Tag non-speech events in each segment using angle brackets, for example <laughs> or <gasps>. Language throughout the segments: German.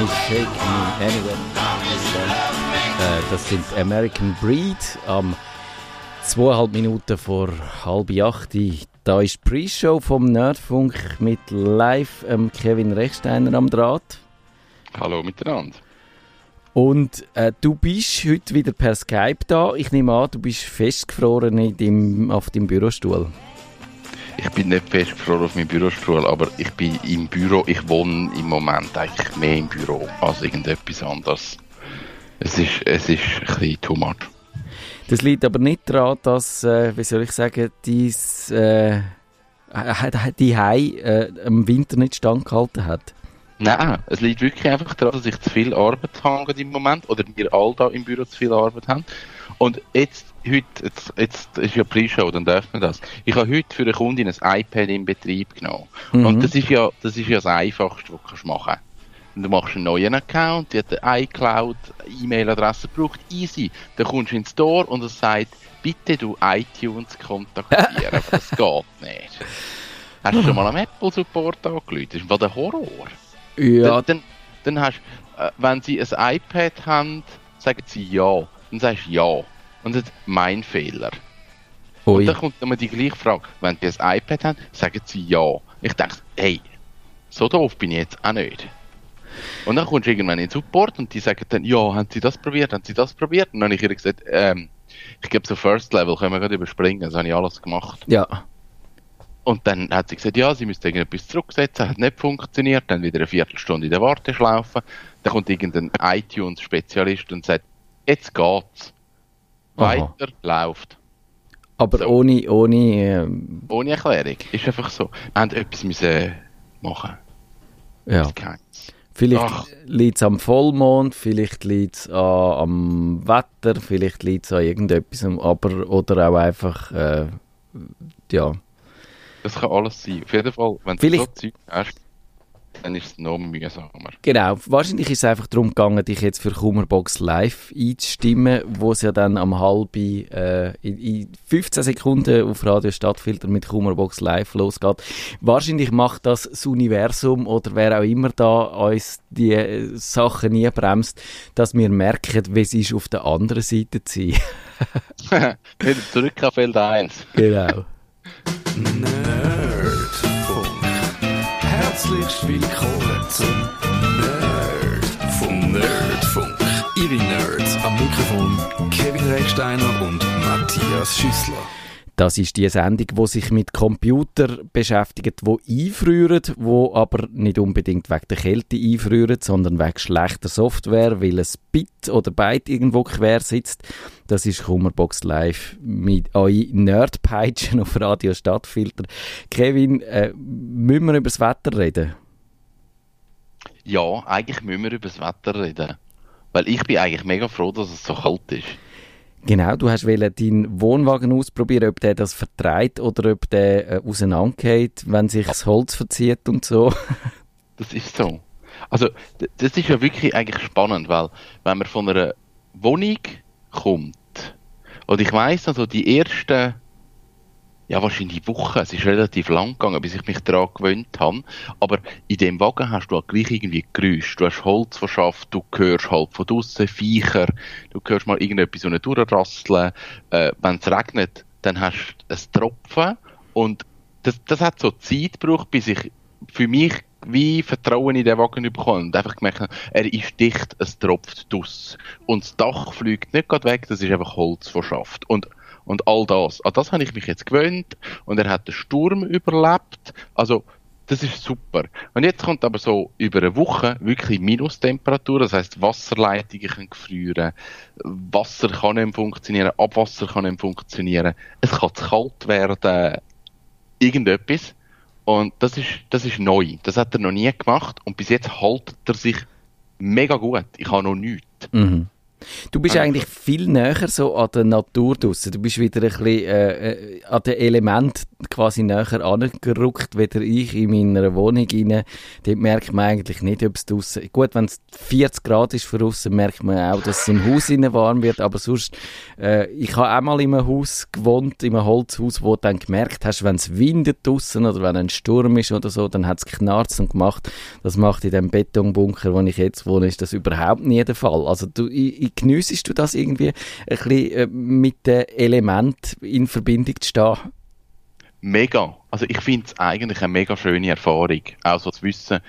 Me, Shake Me Anyway. Äh, das sind American Breed am zweieinhalb Minuten vor halb acht. Da ist die Pre-Show vom Nerdfunk mit live ähm, Kevin Rechsteiner am Draht. Hallo miteinander. Und äh, du bist heute wieder per Skype da. Ich nehme an, du bist festgefroren in deinem, auf deinem Bürostuhl. Ich bin nicht festgefroren auf meinem Bürostuhl, aber ich bin im Büro. Ich wohne im Moment eigentlich mehr im Büro als irgendetwas anderes. Es ist, es ist ein bisschen too much. Das liegt aber nicht daran, dass, äh, wie soll ich sagen, dies, äh, <laughs> die Hai äh, im Winter nicht standgehalten hat. Nein, es liegt wirklich einfach daran, dass ich zu viel Arbeit habe im Moment oder wir alle da im Büro zu viel Arbeit haben. Und jetzt, heute, jetzt, jetzt ist ja Pre-Show, dann darf man das. Ich habe heute für eine Kundin ein iPad in Betrieb genommen. Mhm. Und das ist ja, das ist ja das Einfachste, was du machen kannst. Du machst einen neuen Account, die hat eine iCloud, E-Mail-Adresse gebraucht, easy. Dann kommst du ins Store und es sagt, bitte du iTunes kontaktieren, aber das <laughs> geht nicht. Hast du schon mal am Apple Support angerufen? Das ist der Horror. Ja. Dann, dann, dann hast äh, wenn sie ein iPad haben, sagen sie ja. Dann sagst du ja. Und ist mein Fehler. Ui. Und dann kommt immer die gleiche Frage. Wenn sie ein iPad haben, sagen sie ja. Ich denke, hey, so doof bin ich jetzt auch nicht. Und dann kommst du irgendwann in den Support und die sagen dann, ja, haben sie das probiert, haben sie das probiert? Und dann habe ich ihr gesagt, ähm, ich glaube so First Level können wir gerade überspringen, das habe ich alles gemacht. Ja. Und dann hat sie gesagt, ja, sie müsste irgendetwas zurücksetzen, hat nicht funktioniert, dann wieder eine Viertelstunde in der Warteschlaufe. Dann kommt irgendein iTunes-Spezialist und sagt, jetzt geht's. Weiter, Aha. läuft. Aber so. ohne, ohne, ähm... ohne Erklärung. Ist einfach so. Wir haben etwas müssen machen. Ja. Vielleicht liegt es am Vollmond, vielleicht liegt es am Wetter, vielleicht liegt es an irgendetwas, aber, oder auch einfach, äh, ja. Das kann alles sein. Auf jeden Fall, wenn du so Zeug hast, dann ist es noch mühsamer. Genau, wahrscheinlich ist es einfach darum gegangen, dich jetzt für Kummerbox live einzustimmen, wo es ja dann am halben, äh, in, in 15 Sekunden auf Radio Stadtfilter mit Kummerbox live losgeht. Wahrscheinlich macht das das Universum oder wer auch immer da uns die äh, Sachen nie bremst, dass wir merken, wie es ist, auf der anderen Seite zu sein. <laughs> Wieder zurück auf Feld 1. Genau. Nerdfunk. Herzlich willkommen zum Nerd Nerdfunk. Ihre Nerds am Mikrofon Kevin Recksteiner und Matthias Schüssler. Das ist die Sendung, wo sich mit Computer beschäftigt, wo einfrieren, wo aber nicht unbedingt wegen der Kälte einfrieren, sondern wegen schlechter Software, weil ein Bit oder Byte irgendwo quer sitzt. Das ist Kummerbox Live mit euch Nerdpeitschen auf Radio Stadtfilter. Kevin, äh, müssen wir über das Wetter reden? Ja, eigentlich müssen wir über das Wetter reden. Weil ich bin eigentlich mega froh, dass es so kalt ist. Genau, du hast deinen Wohnwagen ausprobieren, ob der das vertreibt oder ob der äh, auseinandergeht, wenn sich das Holz verzieht und so. <laughs> das ist so. Also, das ist ja wirklich eigentlich spannend, weil wenn man von einer Wohnung kommt, und ich weiss also die ersten ja, wahrscheinlich Wochen. Es ist relativ lang gegangen, bis ich mich daran gewöhnt habe. Aber in dem Wagen hast du halt gleich irgendwie Geräusche. Du hast Holz verschafft, du hörst halt von draussen Viecher, du hörst mal irgendetwas so durchrasseln. Äh, Wenn es regnet, dann hast du ein Tropfen. Und das, das hat so Zeit gebraucht, bis ich für mich wie Vertrauen in den Wagen bekommen und einfach gemerkt er ist dicht, es tropft draus. Und das Dach fliegt nicht gerade weg, das ist einfach Holz verschafft. Und und all das. An das habe ich mich jetzt gewöhnt und er hat den Sturm überlebt. Also, das ist super. Und jetzt kommt aber so über eine Woche wirklich Minustemperatur, das heißt Wasserleitungen können gefrieren, Wasser kann nicht funktionieren, Abwasser kann nicht funktionieren, es kann zu kalt werden, irgendetwas. Und das ist, das ist neu. Das hat er noch nie gemacht und bis jetzt haltet er sich mega gut. Ich habe noch nichts. Mhm. Du bist eigentlich viel näher so an der Natur draussen. Du bist wieder ein bisschen äh, äh, an den Element quasi näher angerückt, weder ich in meiner Wohnung rein. Dort merkt man eigentlich nicht, ob es draussen... Gut, wenn es 40 Grad ist draussen, merkt man auch, dass es im Haus innen warm wird, aber sonst... Äh, ich habe auch mal in einem Haus gewohnt, in einem Holzhaus, wo du dann gemerkt hast, wenn es windet draussen oder wenn ein Sturm ist oder so, dann hat es knarzt und gemacht. Das macht in dem Betonbunker, wo ich jetzt wohne, ist das überhaupt nie der Fall. Also du, ich, ich geniessest du das irgendwie ein bisschen äh, mit dem Element in Verbindung zu stehen? Mega. Also ich finde es eigentlich eine mega schöne Erfahrung. Auch so zu wissen,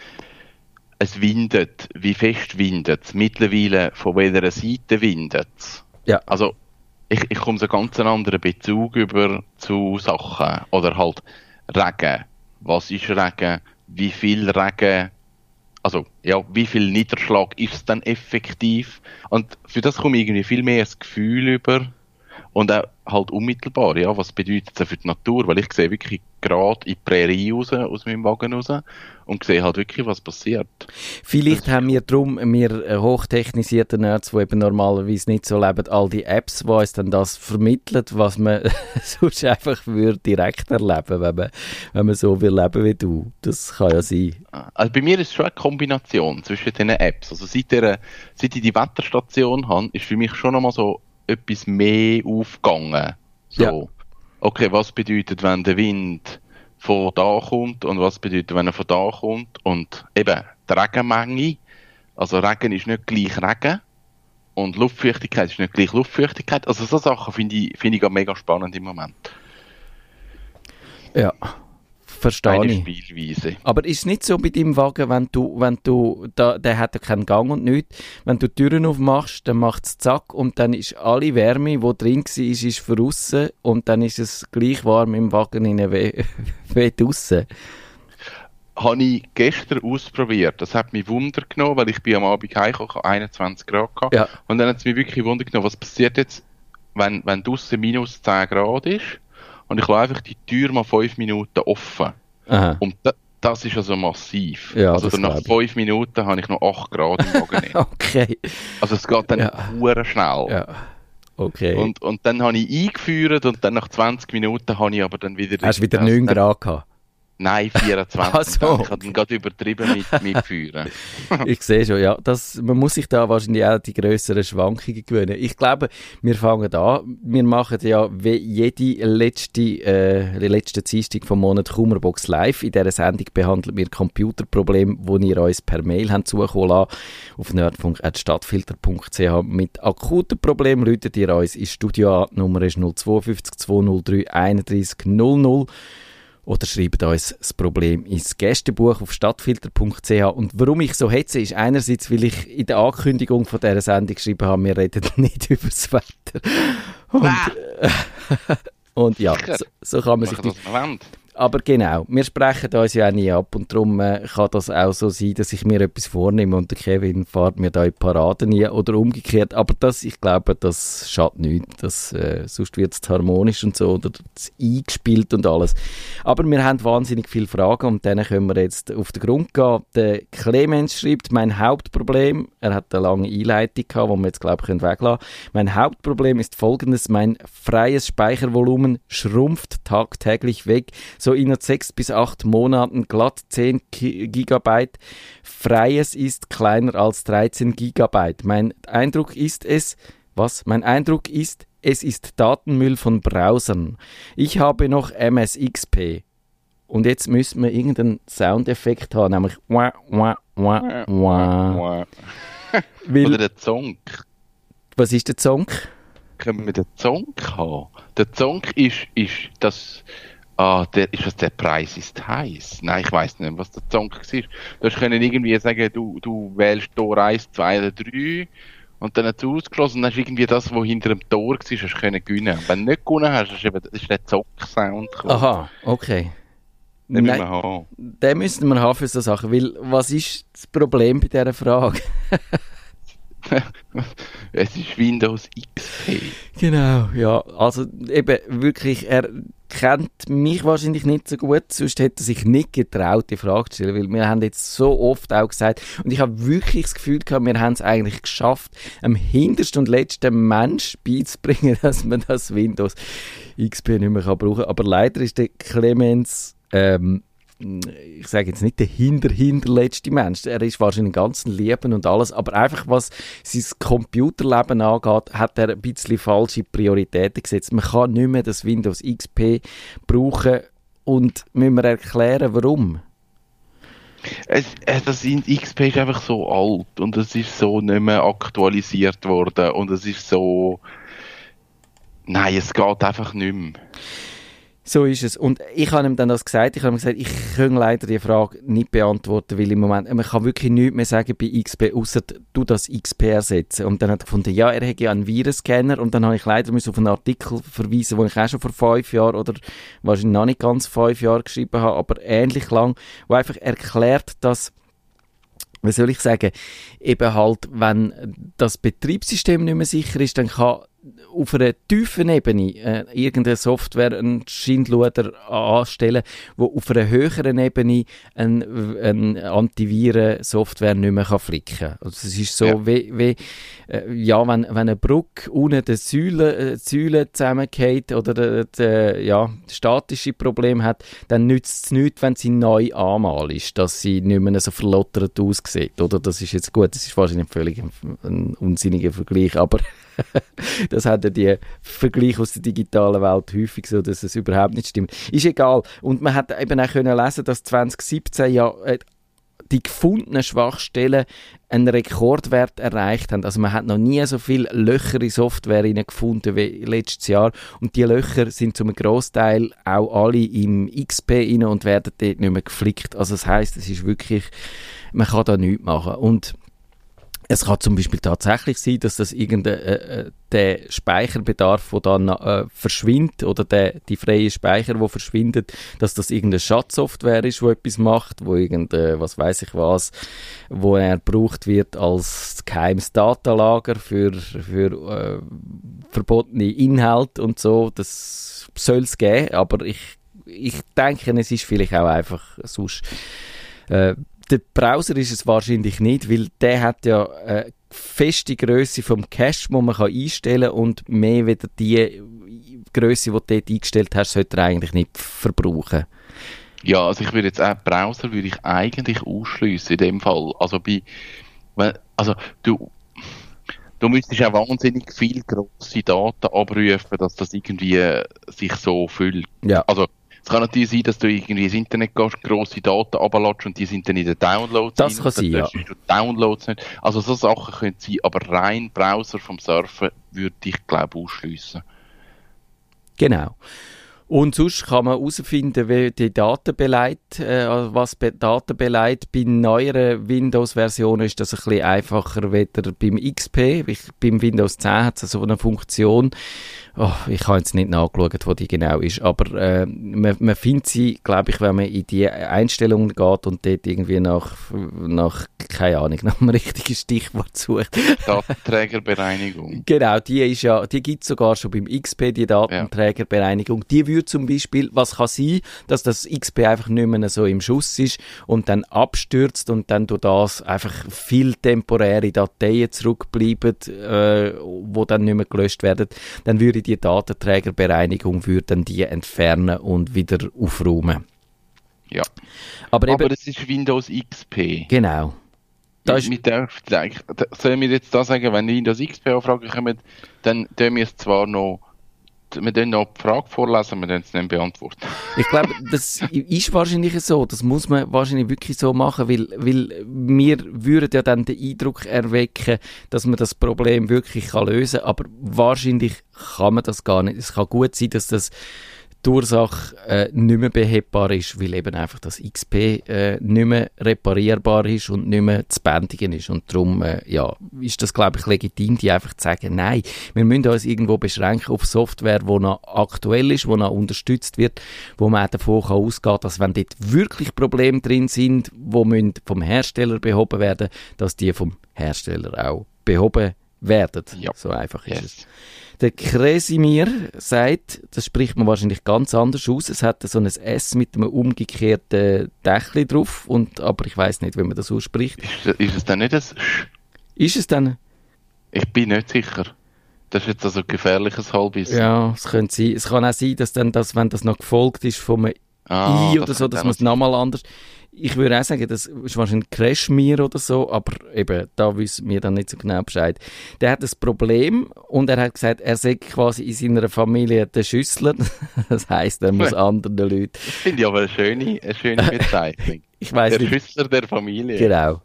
es windet, wie fest windet es, mittlerweile von welcher Seite windet es. Ja. Also ich, ich komme so ganz einen anderen Bezug über zu Sachen. Oder halt Regen. Was ist Regen? Wie viel Regen? Also ja, wie viel Niederschlag ist es dann effektiv? Und für das komme ich irgendwie viel mehr das Gefühl über und auch halt unmittelbar, ja, was bedeutet es für die Natur? Weil ich sehe wirklich gerade in die Prärie raus, aus meinem Wagen raus und sehe halt wirklich, was passiert. Vielleicht haben wir darum, wir äh, hochtechnisierten Nerds, die eben normalerweise nicht so leben, all die Apps, die uns dann das vermitteln, was man <laughs> sonst einfach würde direkt erleben, wenn man, wenn man so will leben wie du. Das kann ja sein. Also bei mir ist es schon eine Kombination zwischen diesen Apps. Also seit, der, seit ich die Wetterstation habe, ist für mich schon nochmal so etwas mehr aufgegangen. So, Ja. Okay, was bedeutet, wenn der Wind von da kommt und was bedeutet, wenn er von da kommt und eben die Regenmenge. Also Regen ist nicht gleich Regen und Luftfeuchtigkeit ist nicht gleich Luftfeuchtigkeit. Also so Sachen finde ich, finde ich mega spannend im Moment. Ja, verstehe ich. Spielweise. Aber ist es nicht so bei deinem Wagen, wenn du, wenn du, da, der hat ja keinen Gang und nichts, wenn du die Türen aufmachst, dann macht es zack und dann ist alle Wärme, die drin war, ist, ist draussen und dann ist es gleich warm im Wagen innen wie, <laughs> wie draussen. habe ich gestern ausprobiert. Das hat mich Wunder genommen, weil ich bin am Abend heimgekommen, ich hatte 21 Grad gehabt. Ja. Und dann hat es mich wirklich Wunder genommen, was passiert jetzt, wenn, wenn draussen minus 10 Grad ist und ich lasse einfach die Tür mal 5 Minuten offen. Aha. Und da, das ist also massiv. Ja, also nach 5 Minuten habe ich noch 8 Grad im <laughs> drin. Okay. also es geht dann Ja. schnell. Ja. Okay. Und, und dann habe ich eingeführt und dann nach 20 Minuten habe ich aber dann wieder... Hast du wieder das- 9 dann- Grad gehabt? Nein, 24. <laughs> Ach so. Ich habe dann gerade übertrieben mit, mit Führen. <laughs> Ich sehe schon, ja. Das, man muss sich da wahrscheinlich auch die grösseren Schwankungen gewöhnen. Ich glaube, wir fangen an. Wir machen ja wie jede letzte, äh, die letzte Dienstag vom Monat Kummerbox live. In dieser Sendung behandeln wir Computerprobleme, die ihr uns per Mail habt zukommen lassen. Auf nerdfunk.stadtfilter.ch mit akuten Problemen rutet ihr uns ins Studio an. Die Nummer ist 052 203 31 00 oder schreibt uns das Problem ins Gästebuch auf stadtfilter.ch. Und warum ich so hetze, ist einerseits, weil ich in der Ankündigung von dieser Sendung geschrieben habe, wir reden <laughs> nicht über das Wetter. Und, <laughs> und ja, so, so kann man sich die was man will. Aber genau, wir sprechen uns ja auch nie ab und darum äh, kann das auch so sein, dass ich mir etwas vornehme und der Kevin fährt mir da in die Parade nie oder umgekehrt. Aber das, ich glaube, das schadet nichts. Das, äh, sonst wird es harmonisch und so oder es eingespielt und alles. Aber wir haben wahnsinnig viele Fragen und denen können wir jetzt auf den Grund gehen. Der Clemens schreibt, mein Hauptproblem, er hat eine lange Einleitung gehabt, die wir jetzt glaube ich weglassen können. Mein Hauptproblem ist folgendes, mein freies Speichervolumen schrumpft tagtäglich weg so innerhalb sechs bis acht Monaten glatt 10 Ki- Gigabyte. Freies ist kleiner als 13 Gigabyte. Mein Eindruck ist es, was? Mein Eindruck ist, es ist Datenmüll von Browsern. Ich habe noch MSXP. Und jetzt müssen wir irgendeinen Soundeffekt haben, nämlich wah, wah, wah, wah. <laughs> Oder Weil, der Zonk. was ist der Song? Können wir den Zonk haben? Der Zonk ist, ist das, ah, der, ist das der Preis ist heiß? Nein, ich weiß nicht, was der Zonk war. Du hast können irgendwie sagen, du, du wählst Tor 1, 2 oder 3 und dann hat es ausgeschlossen und dann hast du irgendwie das, was hinter dem Tor war, hast können gewinnen. Und wenn du nicht gewonnen hast, ist, eben, ist der Zonk-Sound gekommen. Aha, okay. Den müssen Nein. wir haben. Den müssten wir haben für so Sachen, weil was ist das Problem bei dieser Frage? <laughs> es ist Windows XP. Genau, ja, also eben wirklich, er kennt mich wahrscheinlich nicht so gut, sonst hätte er sich nicht getraut, die Frage zu stellen, weil wir haben jetzt so oft auch gesagt, und ich habe wirklich das Gefühl gehabt, wir haben es eigentlich geschafft, am hintersten und letzten Mensch beizubringen, <laughs> dass man das Windows XP nicht mehr brauchen kann. Aber leider ist der Clemens ähm, ich sage jetzt nicht der hinter hinterletzte Mensch, er ist wahrscheinlich ganz Leben und alles, aber einfach was sein Computerleben angeht, hat er ein bisschen falsche Prioritäten gesetzt. Man kann nicht mehr das Windows XP brauchen und müssen wir erklären, warum. Es, es, das XP ist einfach so alt und es ist so nicht mehr aktualisiert worden und es ist so... Nein, es geht einfach nicht mehr. So ist es. Und ich habe ihm dann das gesagt. Ich habe ihm gesagt, ich kann leider die Frage nicht beantworten, weil im Moment, man kann wirklich nichts mehr sagen bei XP, außer du das XP ersetzen. Und dann hat er gefunden, ja, er hätte ja einen Virenscanner. Und dann habe ich leider auf einen Artikel verweisen, den ich auch schon vor fünf Jahren oder wahrscheinlich noch nicht ganz fünf Jahren geschrieben habe, aber ähnlich lang, wo einfach erklärt, dass wie soll ich sagen, eben halt, wenn das Betriebssystem nicht mehr sicher ist, dann kann auf einer tiefen Ebene äh, irgendeine Software, einen Schindluder anstellen, wo auf einer höheren Ebene ein, ein Antiviren-Software nicht mehr kann flicken kann. Also es ist so, ja. wie, wie äh, ja, wenn, wenn eine Brücke unten die Säule, äh, Säule zusammengeht oder de, de, ja, statische Problem hat, dann nützt es nichts, wenn sie neu anmal ist, dass sie nicht mehr so verlottert aussieht. Oder? Das ist jetzt gut, das ist wahrscheinlich völlig ein, ein unsinniger Vergleich, aber <laughs> das hat ja die Vergleich aus der digitalen Welt häufig so, dass es überhaupt nicht stimmt. Ist egal. Und man hat eben auch können lesen, dass 2017 ja äh, die gefundenen Schwachstellen einen Rekordwert erreicht haben. Also man hat noch nie so viele Löcher in Software gefunden wie letztes Jahr und die Löcher sind zum Großteil auch alle im XP und werden dort nicht mehr geflickt. Also das heißt, es ist wirklich, man kann da nichts machen und es kann zum Beispiel tatsächlich sein, dass das irgendein äh, äh der Speicherbedarf, der dann äh, verschwindet oder der, die freie Speicher, wo verschwindet, dass das irgendeine Schatzsoftware ist, wo etwas macht, wo irgendein, was weiß ich was, wo er gebraucht wird als geheimes Datalager für, für äh, verbotene Inhalte und so. Das soll es geben, aber ich, ich denke, es ist vielleicht auch einfach sonst äh, der Browser ist es wahrscheinlich nicht, weil der hat ja eine feste Größe vom Cache, wo man kann einstellen kann und mehr wieder die Größe, die du dort eingestellt hast, sollte er eigentlich nicht verbrauchen. Ja, also ich würde jetzt auch Browser würde ich eigentlich ausschließen in dem Fall. Also bei, also du, du müsstest auch wahnsinnig viel grosse Daten abrufen, dass das irgendwie sich so füllt. Ja. Also es kann natürlich sein, dass du irgendwie ins Internet gehst, grosse Daten abladest und die sind dann in den Downloads. Das rein, kann sein, ja. Du Downloads nicht. Also so Sachen können sein, aber rein Browser vom Surfen würde ich glaube ausschliessen. Genau. Und sonst kann man herausfinden, wie die Daten beleidigt, äh, also was be Daten beleidigt. Bei neueren Windows-Versionen ist das ein bisschen einfacher weder beim XP. Ich, beim Windows 10 hat es so eine Funktion, oh, ich habe jetzt nicht nachgeschaut, wo die genau ist, aber äh, man, man findet sie, glaube ich, wenn man in die Einstellungen geht und dort irgendwie nach, nach keine Ahnung, <laughs> nach einem richtigen Stichwort sucht. Datenträgerbereinigung. <laughs> genau, die ist ja, die gibt es sogar schon beim XP, die Datenträgerbereinigung. Die würde zum Beispiel, was kann sein, dass das XP einfach nicht mehr so im Schuss ist und dann abstürzt und dann durch das einfach viel temporäre Dateien zurückbleiben, äh, wo dann nicht mehr gelöscht werden, dann würde die Datenträgerbereinigung würde dann die entfernen und wieder aufräumen. Ja. Aber, eben, Aber das ist Windows XP. Genau. Da ist, mit der, sollen wir jetzt da sagen, wenn Windows XP Anfragen kommen, dann tun wir es zwar noch wir dann noch die Frage vorlesen, wir dann es nicht beantworten. Ich glaube, das ist wahrscheinlich so. Das muss man wahrscheinlich wirklich so machen, weil, weil wir würden ja dann den Eindruck erwecken, dass man das Problem wirklich kann lösen kann. Aber wahrscheinlich kann man das gar nicht. Es kann gut sein, dass das die Ursache äh, nicht mehr behebbar ist, weil eben einfach das XP äh, nicht mehr reparierbar ist und nicht mehr zu bändigen ist. Und darum äh, ja, ist das, glaube ich, legitim, die einfach zu sagen, nein, wir müssen uns irgendwo beschränken auf Software, die noch aktuell ist, die noch unterstützt wird, wo man auch davon kann ausgehen dass wenn dort wirklich Probleme drin sind, die vom Hersteller behoben werden, dass die vom Hersteller auch behoben werden. Ja. So einfach ist es. Der Kresimir sagt, das spricht man wahrscheinlich ganz anders aus. Es hat so ein S mit einem umgekehrten Dächli drauf, und, aber ich weiß nicht, wie man das ausspricht. Ist, ist es dann nicht ein Sch? Ist es dann? Ich bin nicht sicher. Das ist jetzt also ein gefährliches Halbwissen. Ja, es könnte sein. Es kann auch sein, dass dann das, wenn das noch gefolgt ist vom Ah, I oder so, dass man es noch nochmal anders. Ich würde auch sagen, das ist wahrscheinlich Crashmir oder so, aber eben, da wissen wir dann nicht so genau Bescheid. Der hat das Problem und er hat gesagt, er sei quasi in seiner Familie der Schüssler. <laughs> Das heißt, er muss anderen Leuten. Das finde ich aber eine schöne, eine schöne <laughs> Bezeichnung. Ich weiß der nicht. Schüssler der Familie. Genau.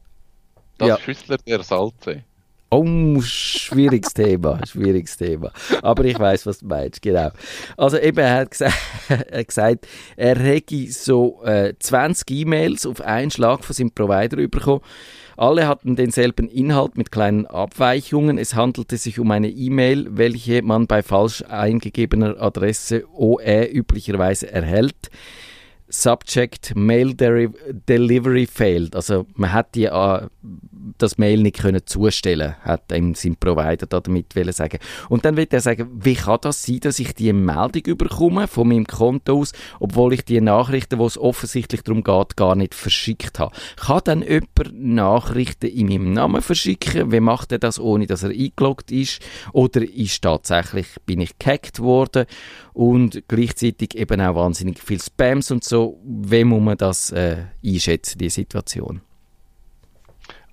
Das Ja. Schüssler der Salze. Oh, schwieriges Thema, schwieriges Thema. Aber ich weiß, was du meinst, genau. Also eben, er hat gesagt, <laughs> er, hat gesagt, er hätte so äh, 20 E-Mails auf einen Schlag von seinem Provider bekommen. Alle hatten denselben Inhalt mit kleinen Abweichungen. Es handelte sich um eine E-Mail, welche man bei falsch eingegebener Adresse OE üblicherweise erhält. Subject Mail Delivery failed. Also man hat die, äh, das Mail nicht können zustellen, hat ihm sein Provider da damit sagen. Und dann wird er sagen, wie kann das sein, dass ich die Meldung überkomme von meinem Konto aus, obwohl ich die Nachrichten, wo es offensichtlich darum geht, gar nicht verschickt habe. Kann dann jemand Nachrichten in meinem Namen verschicken? Wie macht er das, ohne dass er eingeloggt ist? Oder ist tatsächlich, bin ich gehackt worden? Und gleichzeitig eben auch wahnsinnig viel Spams und so. Wie muss man das äh, einschätzen, die Situation?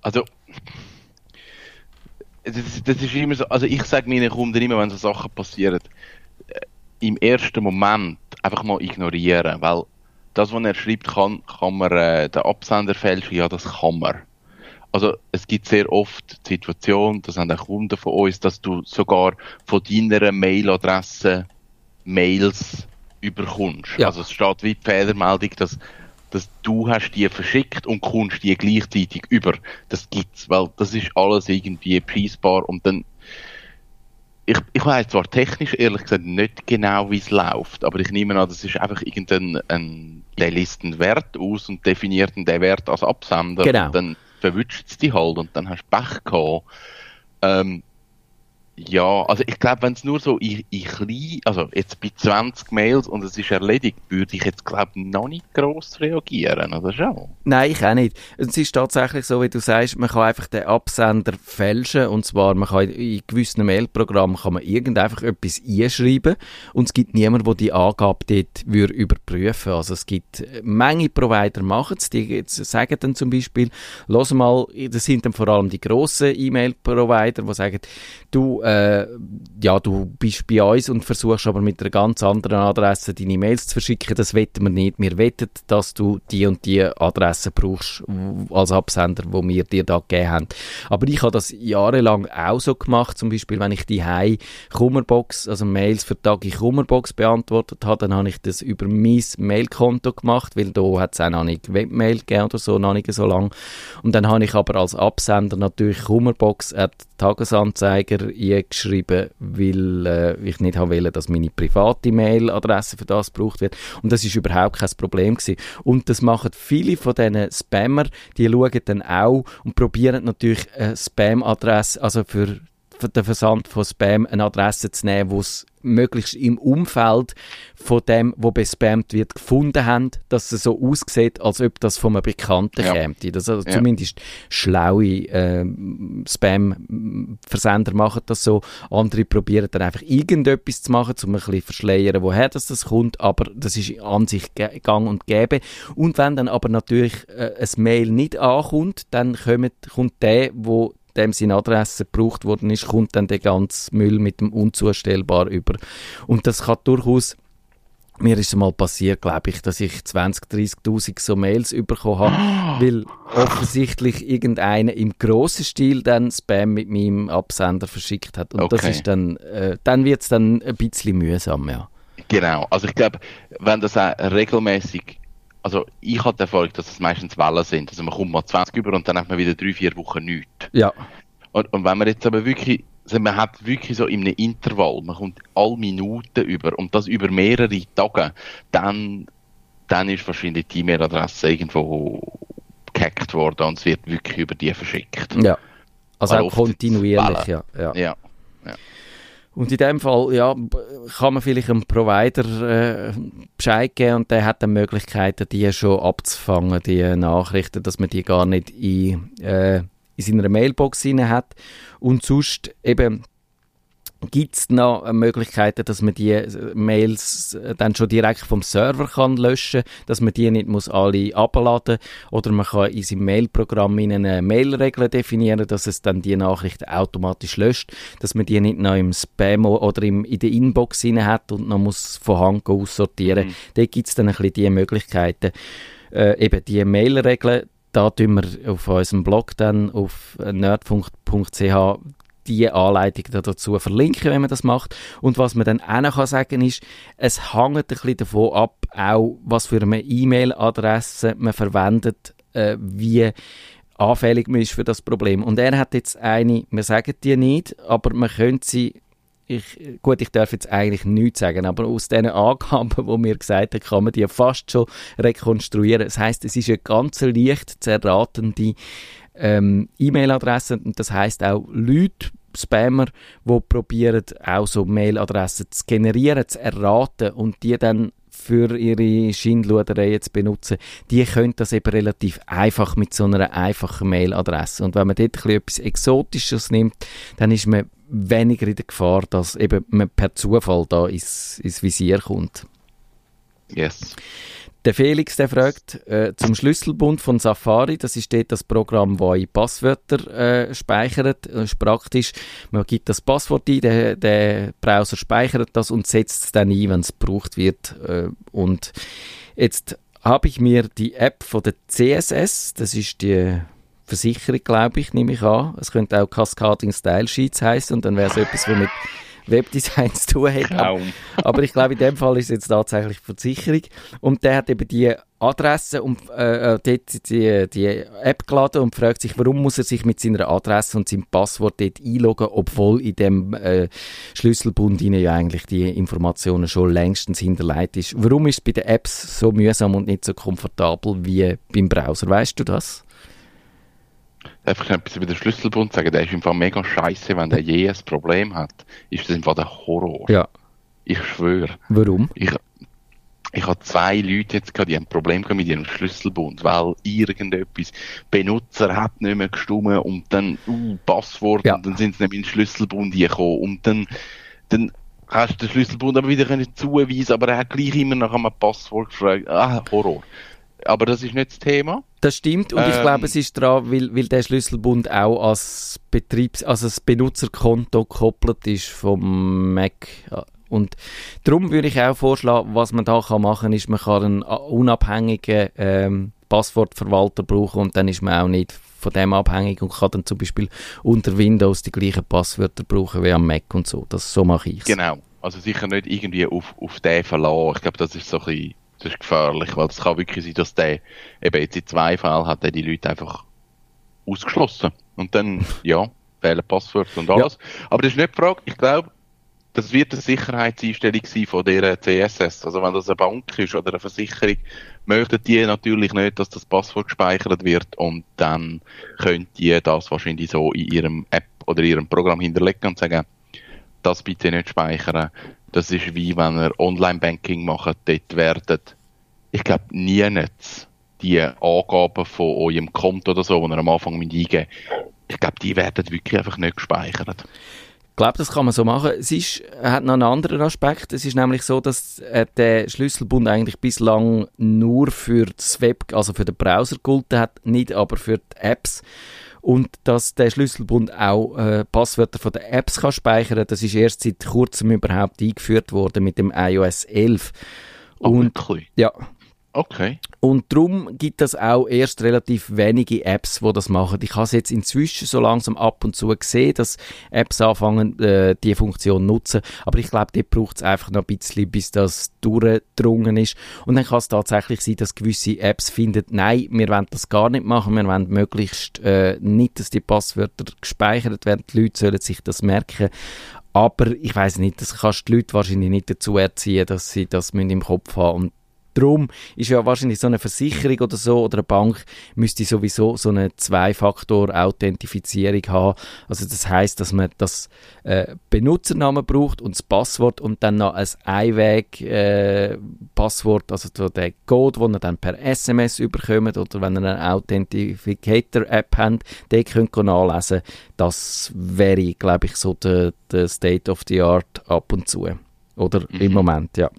Also, das, das ist immer so, also ich sage meinen Kunden immer, wenn so Sachen passieren, äh, im ersten Moment einfach mal ignorieren, weil das, was er schreibt, kann, kann man äh, den Absender fälschen, ja, das kann man. Also es gibt sehr oft die Situation, das haben auch Kunden von uns, dass du sogar von deiner Mailadresse Mails überkommst. Ja. Also es steht wie die Fehlermeldung, dass, dass du hast die verschickt und kommst die gleichzeitig über. Das gibt's, weil das ist alles irgendwie preisbar und dann ich, ich weiß zwar technisch ehrlich gesagt nicht genau, wie es läuft, aber ich nehme an, das ist einfach irgendein, ein, der liest einen Wert aus und definiert den Wert als Absender. Genau. Und dann verwünscht es dich halt und dann hast du Pech gehabt. Ähm, ja, also ich glaube, wenn es nur so in, in klein, also jetzt bei 20 Mails und es ist erledigt, würde ich jetzt glaube noch nicht gross reagieren, oder schon? Nein, ich auch nicht. Es ist tatsächlich so, wie du sagst, man kann einfach den Absender fälschen und zwar, man kann in gewissen Mailprogrammen kann man irgend einfach etwas einschreiben und es gibt niemanden, der die Angabe dort würde überprüfen Also es gibt äh, Menge Provider machen es, die sagen dann zum Beispiel, los mal, das sind dann vor allem die grossen E-Mail-Provider, die sagen, du, äh, ja, du bist bei uns und versuchst aber mit einer ganz anderen Adresse deine Mails zu verschicken, das wetten wir nicht. Wir wetten, dass du die und die Adresse brauchst als Absender, wo wir dir da gegeben haben. Aber ich habe das jahrelang auch so gemacht, zum Beispiel, wenn ich die Kummerbox, also Mails für Tagi Kummerbox beantwortet habe, dann habe ich das über mein Mailkonto gemacht, weil da hat es auch noch nicht Webmail gegeben oder so, noch nicht so lang. Und dann habe ich aber als Absender natürlich Kummerbox at Tagesanzeiger eingeschrieben, weil äh, ich nicht haben wollte, dass meine private Mailadresse für das gebraucht wird. Und das ist überhaupt kein Problem gewesen. Und das machen viele von diesen Spammer, die schauen dann auch und probieren natürlich eine Spam-Adresse, also für den Versand von Spam eine Adresse zu nehmen, wo es möglichst im Umfeld von dem, wo bespammt wird, gefunden haben, dass es so aussieht, als ob das von einem Bekannten Ja. käme. Das, also Ja. Zumindest schlaue ähm, Spam-Versender machen das so. Andere probieren dann einfach irgendetwas zu machen, um ein bisschen verschleiern, woher das, das kommt. Aber das ist an sich gang und gäbe. Und wenn dann aber natürlich äh, ein Mail nicht ankommt, dann kommt, kommt der, wo dem seine Adresse gebraucht worden ist, kommt dann der ganze Müll mit dem unzustellbar über. Und das kann durchaus mir ist mal passiert, glaube ich, dass ich 20, 30'000 so Mails bekommen habe, <gasps> weil offensichtlich irgendeiner im grossen Stil dann Spam mit meinem Absender verschickt hat. Und das Okay. ist dann, äh, dann wird es dann ein bisschen mühsam, ja. Genau, also ich glaube, wenn das auch regelmäßig, also ich habe die Erfahrung, dass das meistens Wellen sind, also man kommt mal 20 über und dann hat man wieder drei, vier Wochen nichts. Ja, Und, und wenn man jetzt aber wirklich, also man hat wirklich so in einem Intervall, man kommt alle Minuten über und das über mehrere Tage, dann, dann ist wahrscheinlich die E-Mail-Adresse irgendwo gehackt worden und es wird wirklich über die verschickt. ja. Also auch kontinuierlich, ja. ja. ja. Und in dem Fall, ja, kann man vielleicht einem Provider äh, Bescheid geben und der hat dann Möglichkeiten, die schon abzufangen, die Nachrichten, dass man die gar nicht in, äh, in seiner Mailbox rein hat. Und sonst eben Gibt es noch Möglichkeiten, dass man die äh, Mails äh, dann schon direkt vom Server kann löschen kann, dass man die nicht muss alle abladen oder man kann in seinem Mailprogramm eine Mailregel definieren, dass es dann die Nachrichten automatisch löscht, dass man die nicht noch im Spam oder im, in der Inbox rein hat und noch muss von Hand aussortieren. Mhm. Da gibt es dann ein bisschen die Möglichkeiten. Äh, eben die Mailregeln, da tun wir auf unserem Blog dann auf nerdfunk.ch die Anleitung dazu verlinken, wenn man das macht. Und was man dann auch noch sagen kann, ist, es hängt ein bisschen davon ab, auch was für eine E-Mail-Adresse man verwendet, äh, wie anfällig man ist für das Problem. Und er hat jetzt eine, wir sagen die nicht, aber man könnte sie ich, gut, ich darf jetzt eigentlich nichts sagen, aber aus diesen Angaben, die mir gesagt haben, kann man die fast schon rekonstruieren. Das heißt, es ist eine ganz leicht zu erratende ähm, E-Mail-Adressen und das heißt auch Leute, Spammer, die probieren auch so Mail-Adressen zu generieren, zu erraten und die dann für ihre Schindludereien zu benutzen, die können das eben relativ einfach mit so einer einfachen Mail-Adresse. Und wenn man dort etwas Exotisches nimmt, dann ist man weniger in der Gefahr, dass eben man per Zufall da ins, ins Visier kommt. Yes. Der Felix, der fragt äh, zum Schlüsselbund von Safari. Das ist dort das Programm, das ich Passwörter äh, speichert. Das ist praktisch. Man gibt das Passwort ein, der, der Browser speichert das und setzt es dann ein, wenn es gebraucht wird. Äh, und jetzt habe ich mir die App von der CSS, das ist die Versicherung, glaube ich, nehme ich an. Es könnte auch Cascading Style Sheets heißen und dann wäre es etwas, was mit Webdesign <laughs> zu tun hat. Aber, aber, ich glaube, in dem Fall ist es jetzt tatsächlich Versicherung. Und der hat eben die Adresse und äh, äh, dort die, die App geladen und fragt sich, warum muss er sich mit seiner Adresse und seinem Passwort dort einloggen, obwohl in dem äh, Schlüsselbund ihnen ja eigentlich die Informationen schon längstens hinterlegt ist. Warum ist es bei den Apps so mühsam und nicht so komfortabel wie beim Browser? Weißt du das? Einfach etwas über den Schlüsselbund sagen, der ist im Fall mega scheiße, wenn der je ein Problem hat, ist das Fall der Horror. Ja. Ich schwöre. Warum? Ich, ich habe zwei Leute jetzt gehabt, die haben ein Problem mit ihrem Schlüsselbund, weil irgendetwas Benutzer hat nicht mehr gestummen und dann, uh, Passwort, ja. und dann sind sie nicht in den Schlüsselbund gekommen und dann, dann hast du den Schlüsselbund aber wieder können zuweisen, aber er hat gleich immer nach einem Passwort gefragt. Ah, Horror. Aber das ist nicht das Thema. Das stimmt und ähm, ich glaube, es ist dran, weil, weil der Schlüsselbund auch als Betriebs-, also das Benutzerkonto gekoppelt ist vom Mac. Und darum würde ich auch vorschlagen, was man da kann machen kann, ist, man kann einen unabhängigen ähm, Passwortverwalter brauchen und dann ist man auch nicht von dem abhängig und kann dann zum Beispiel unter Windows die gleichen Passwörter brauchen wie am Mac und so. Das, so mache ich Genau. Also sicher nicht irgendwie auf, auf den verlassen. Ich glaube, das ist so ein bisschen das ist gefährlich, weil es kann wirklich sein, dass der eben jetzt in zwei Fällen hat er die Leute einfach ausgeschlossen. Und dann, <laughs> ja, fehlen Passwörter und alles. Ja. Aber das ist nicht die Frage. Ich glaube, das wird eine Sicherheitseinstellung sein von dieser CSS. Also wenn das eine Bank ist oder eine Versicherung, möchten die natürlich nicht, dass das Passwort gespeichert wird und dann könnt ihr das wahrscheinlich so in ihrem App oder ihrem Programm hinterlegen und sagen, das bitte nicht speichern. Das ist wie wenn ihr Online-Banking macht, dort werden, ich glaube, nie nicht die Angaben von eurem Konto oder so, die ihr am Anfang eingeben ich glaube, die werden wirklich einfach nicht gespeichert. Ich glaube, das kann man so machen. Es ist, hat noch einen anderen Aspekt. Es ist nämlich so, dass äh, der Schlüsselbund eigentlich bislang nur für das Web, also für den Browser gelten hat, nicht aber für die Apps und dass der Schlüsselbund auch äh, Passwörter von den Apps kann speichern. Das ist erst seit kurzem überhaupt eingeführt worden mit dem iOS 11. Und, oh, ja, Okay. Und darum gibt es auch erst relativ wenige Apps, die das machen. Ich habe es jetzt inzwischen so langsam ab und zu gesehen, dass Apps anfangen, äh, die Funktion nutzen. Aber ich glaube, dort braucht es einfach noch ein bisschen, bis das durchgedrungen ist. Und dann kann es tatsächlich sein, dass gewisse Apps finden, nein, wir wollen das gar nicht machen. Wir wollen möglichst äh, nicht, dass die Passwörter gespeichert werden. Die Leute sollen sich das merken. Aber ich weiß nicht, das kannst du die Leute wahrscheinlich nicht dazu erziehen, dass sie das im Kopf haben. Und darum ist ja wahrscheinlich so eine Versicherung oder so oder eine Bank müsste sowieso so eine Zwei-Faktor-Authentifizierung haben. Also das heißt, dass man das äh, Benutzernamen braucht und das Passwort und dann noch ein Einweg-Passwort, äh, also so der Code, den ihr dann per SMS überkommt oder wenn ihr eine Authentificator-App habt, den könnt ihr nachlesen. Das wäre, glaube ich, so der, der State of the Art ab und zu. Oder mhm. im Moment, ja. Ja.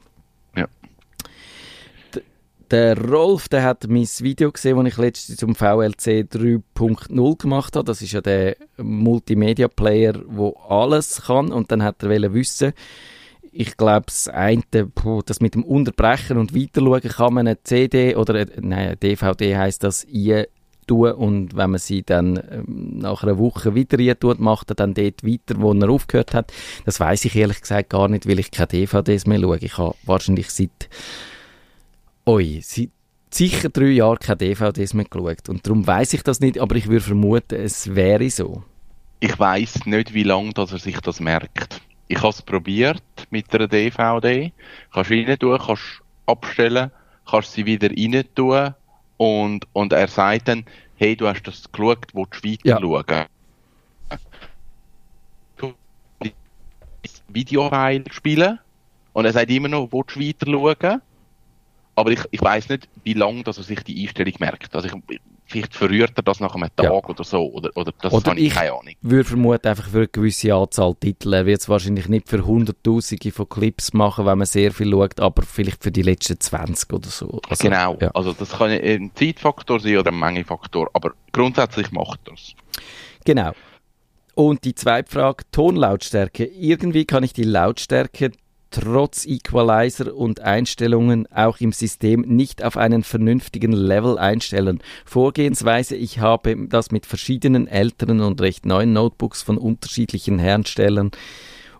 Der Rolf, der hat mein Video gesehen, das ich letztens zum VLC 3.0 gemacht habe. Das ist ja der Multimedia-Player, der alles kann. Und dann hat er wissen, ich glaube, das eine, das mit dem Unterbrechen und Weiterschauen kann man eine CD oder eine, nein, DVD heißt das, tun und wenn man sie dann ähm, nach einer Woche wieder rein tut, macht er dann dort weiter, wo er aufgehört hat. Das weiß ich ehrlich gesagt gar nicht, weil ich keine DVDs mehr schaue. Ich habe wahrscheinlich seit, oi, seit sicher drei Jahren keine DVDs mehr geschaut und darum weiß ich das nicht, aber ich würde vermuten, es wäre so. Ich weiß nicht, wie lange dass er sich das merkt. Ich habe es probiert mit einer DVD. Kannst rein tun, kannst abstellen, kannst sie wieder rein tun und, und er sagt dann, hey, du hast das geschaut, willst du weiter ja. schauen? Du Videofile spielen und er sagt immer noch, willst du weiter schauen? Aber ich, ich weiß nicht, wie lange dass er sich die Einstellung merkt. Also ich, vielleicht verrührt er das nach einem Tag ja. oder so. Oder, oder das oder habe ich, keine Ahnung. Ich würde vermuten, einfach für eine gewisse Anzahl Titel. Er wird es wahrscheinlich nicht für Hunderttausende von Clips machen, wenn man sehr viel schaut, aber vielleicht für die letzten 20 oder so. Also, genau. Ja. Also das kann ein Zeitfaktor sein oder ein Mengefaktor. Aber grundsätzlich macht das. Genau. Und die zweite Frage, Tonlautstärke. Irgendwie kann ich die Lautstärke trotz Equalizer und Einstellungen auch im System nicht auf einen vernünftigen Level einstellen. Vorgehensweise, ich habe das mit verschiedenen älteren und recht neuen Notebooks von unterschiedlichen Herstellern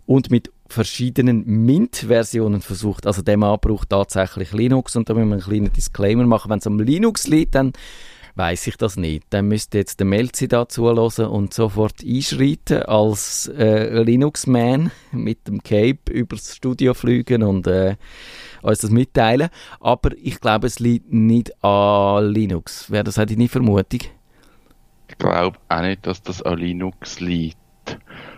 und mit verschiedenen Mint-Versionen versucht. Also der Mann braucht tatsächlich Linux und da müssen wir einen kleinen Disclaimer machen. Wenn es um Linux liegt, dann weiß ich das nicht. Dann müsste jetzt der Melzi da zuhören und sofort einschreiten als äh, Linux-Man mit dem Cape übers Studio fliegen und äh, uns das mitteilen. Aber ich glaube, es liegt nicht an Linux. Wäre das hätte ich nie Vermutung? Ich glaube auch nicht, dass das an Linux liegt.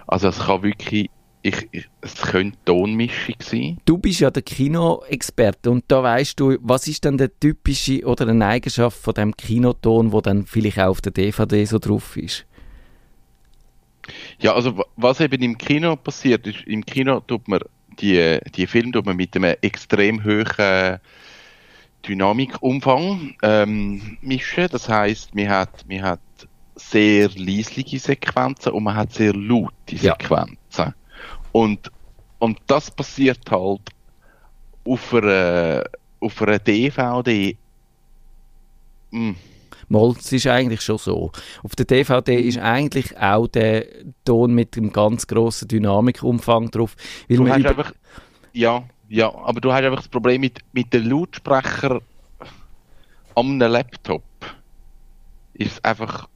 Also es kann wirklich ich, ich, es könnte Tonmischung sein. Du bist ja der Kinoexperte und da weißt du, was ist denn der typische oder eine Eigenschaft von dem Kinoton, wo dann vielleicht auch auf der DVD so drauf ist? Ja, also was eben im Kino passiert ist, im Kino tut man die, die Filme tut man mit einem extrem hohen Dynamikumfang ähm, mischen. Das heißt, man hat, man hat sehr leisliche Sequenzen und man hat sehr laute Sequenzen. Ja. Und, und das passiert halt auf einer, auf einer DVD. Mm. Mal, es ist eigentlich schon so. Auf der DVD ist eigentlich auch der Ton mit dem ganz grossen Dynamikumfang drauf. Weil du hast einfach, ja, ja, aber du hast einfach das Problem mit, mit den Lautsprecher am Laptop. Ist einfach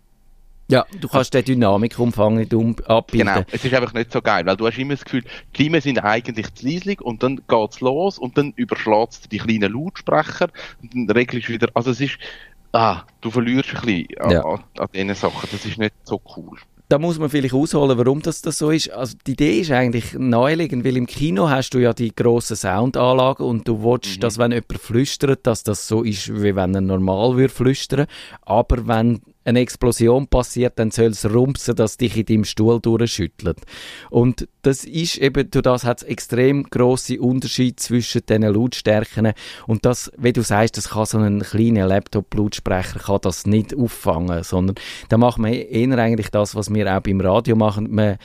ja, du kannst den Dynamikumfang nicht um abbilden. Genau, es ist einfach nicht so geil, weil du hast immer das Gefühl, die Stimmen sind eigentlich zu leislich und dann geht's los und dann überschlägt die kleinen Lautsprecher und dann regelst du wieder, also es ist, ah, du verlierst ein bisschen ja. an, an diesen Sachen, das ist nicht so cool da muss man vielleicht ausholen, warum das, das so ist. Also die Idee ist eigentlich naheliegend, weil im Kino hast du ja die grossen Soundanlagen und du willst, mhm. dass wenn jemand flüstert, dass das so ist, wie wenn er normal würde flüstern. Aber wenn eine Explosion passiert, dann soll es rumsen, dass dich in deinem Stuhl durchschüttelt. Und das ist eben, durch das hat es extrem grosse Unterschied zwischen diesen Lautstärken. Und das, wie du sagst, das kann so ein kleiner Laptop-Lautsprecher nicht auffangen, sondern da macht man eher eigentlich das, was wir auch beim Radio machen. Man,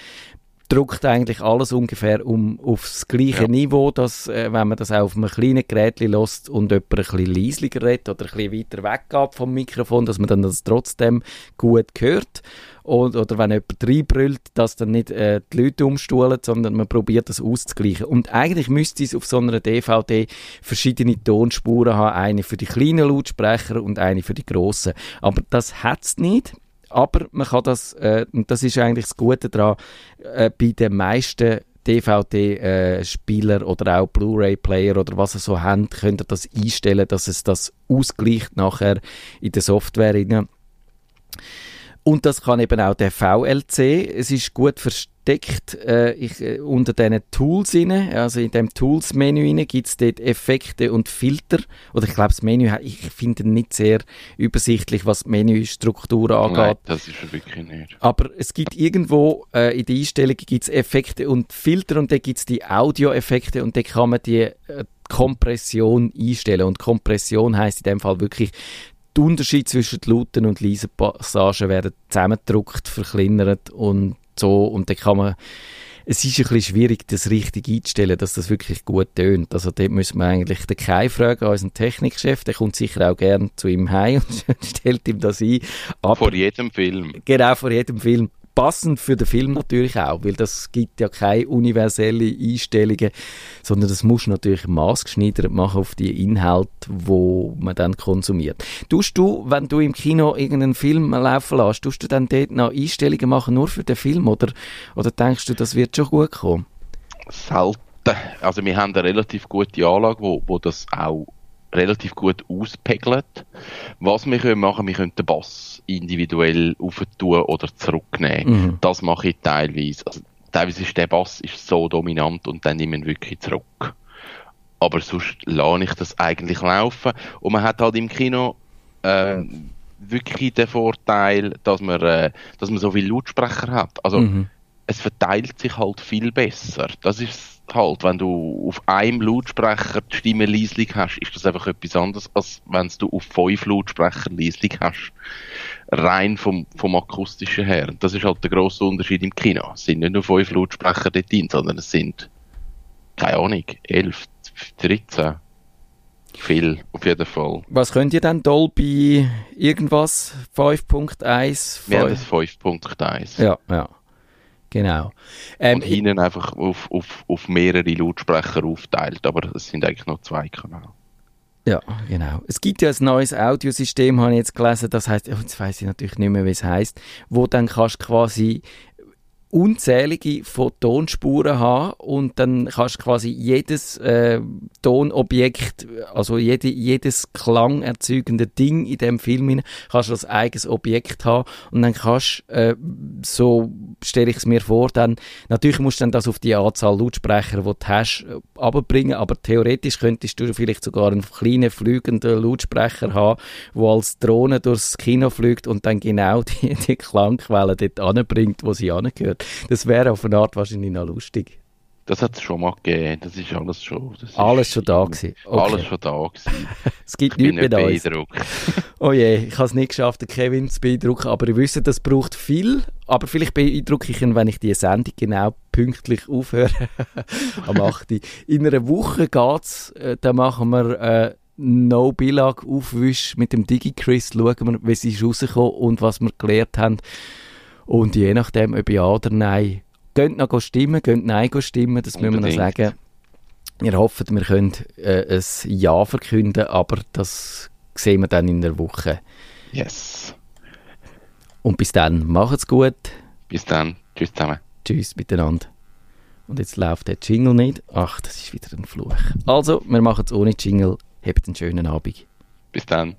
druckt eigentlich alles ungefähr um aufs gleiche ja. Niveau, dass, äh, wenn man das auch auf einem kleinen Gerät lässt und jemand ein bisschen leislicher redet oder ein bisschen weiter weggeht vom Mikrofon, dass man dann das trotzdem gut hört. Und, oder wenn jemand reinbrüllt, dass dann nicht äh, die Leute umstuhlen, sondern man probiert das auszugleichen. Und eigentlich müsste es auf so einer DVD verschiedene Tonspuren haben, eine für die kleinen Lautsprecher und eine für die grossen. Aber das hat es nicht. Aber man kann das, äh, und das ist eigentlich das Gute daran, äh, bei den meisten DVD-Spieler äh, oder auch Blu-ray-Player oder was ihr so habt, könnt ihr das einstellen, dass es das ausgleicht nachher in der Software. Und das kann eben auch der VLC. Es ist gut versteckt äh, ich, äh, unter diesen Tools rein. Also in dem Tools-Menü gibt es dort Effekte und Filter. Oder ich glaube, das Menü, ich finde nicht sehr übersichtlich, was die Menüstruktur angeht. Nein, das ist wirklich nicht. Aber es gibt irgendwo äh, in der Einstellung gibt's Effekte und Filter und da gibt es die Audio-Effekte und da kann man die äh, Kompression einstellen. Und Kompression heißt in dem Fall wirklich die Unterschiede zwischen lauten und leisen Passagen werden zusammengedruckt, verkleinert und so. Und dann kann man, es ist ein bisschen schwierig, das richtig einzustellen, dass das wirklich gut tönt. Also dort müssen wir eigentlich den Kai fragen, unseren Technikchef, der kommt sicher auch gerne zu ihm heim <laughs> und stellt ihm das ein. Aber, vor jedem Film. Genau, vor jedem Film passend für den Film natürlich auch, weil das gibt ja keine universelle Einstellungen, sondern das muss natürlich maßgeschneidert machen auf die Inhalte, wo man dann konsumiert. Tust du, wenn du im Kino irgendeinen Film laufen lässt, tust du dann dort noch Einstellungen machen nur für den Film oder, oder denkst du, das wird schon gut kommen? Selten. Also wir haben eine relativ gute Anlage, wo, wo das auch relativ gut auspegelt. Was wir können machen, wir können den Bass individuell aufentun oder zurücknehmen. Mhm. Das mache ich teilweise. Also, teilweise ist der Bass ist so dominant und dann ich ihn wirklich zurück. Aber sonst lasse ich das eigentlich laufen. Und man hat halt im Kino äh, wirklich den Vorteil, dass man, äh, dass man so viele Lautsprecher hat. Also mhm. es verteilt sich halt viel besser. Das ist halt, wenn du auf einem Lautsprecher die Stimme leislich hast, ist das einfach etwas anderes, als wenn du auf fünf Lautsprecher leislich hast. Rein vom, vom akustischen her. Und das ist halt der grosse Unterschied im Kino. Es sind nicht nur fünf Lautsprecher dort drin, sondern es sind, keine Ahnung, elf, dreizehn. Viel, auf jeden Fall. Was könnt ihr denn Dolby irgendwas? 5.1? Wir haben das 5.1. Ja, ja. Genau. Ähm, und hinten einfach auf, auf, auf mehrere Lautsprecher aufteilt, aber es sind eigentlich noch zwei Kanäle. Ja, genau. Es gibt ja ein neues Audiosystem, habe ich jetzt gelesen, das heißt, jetzt weiß ich natürlich nicht mehr, wie es heißt, wo dann kannst quasi unzählige Photonspuren haben und dann kannst du quasi jedes äh, Tonobjekt, also jede, jedes klangerzeugende Ding in dem Film hin, kannst du als eigenes Objekt haben und dann kannst äh, so stelle ich es mir vor, dann natürlich musst du dann das auf die Anzahl Lautsprecher, die du hast, abbringen, aber theoretisch könntest du vielleicht sogar einen kleinen fliegenden Lautsprecher haben, wo als Drohne durchs Kino fliegt und dann genau <laughs> die, die Klangquelle dort anbringt, wo sie angehört. Das wäre auf eine Art wahrscheinlich noch lustig. Das hat es schon mal gegeben. Das ist alles schon. Ist alles schon da gewesen. Okay. Alles schon da gewesen. <laughs> es gibt nichts mehr <laughs> da. oh je, ich habe es nicht geschafft, den Kevin zu beeindrucken, aber ich wüsste, das braucht viel. Aber vielleicht beeindrucke ich ihn, wenn ich die Sendung genau pünktlich aufhöre. <laughs> Am 8. In einer Woche geht's. Äh, da machen wir äh, No Billag Aufwisch mit dem DigiChris. Schauen wir, wie sie ist rausgekommen und was wir gelernt haben. Und je nachdem, ob ja oder nein, geht noch stimmen, geht nein stimmen, das Unbedingt. müssen wir noch sagen. Wir hoffen, wir können äh, ein Ja verkünden, aber das sehen wir dann in der Woche. Yes. Und bis dann, macht's gut. Bis dann. Tschüss zusammen. Tschüss miteinander. Und jetzt läuft der Jingle nicht. Ach, das ist wieder ein Fluch. Also, wir machen es ohne Jingle. Habt einen schönen Abend. Bis dann.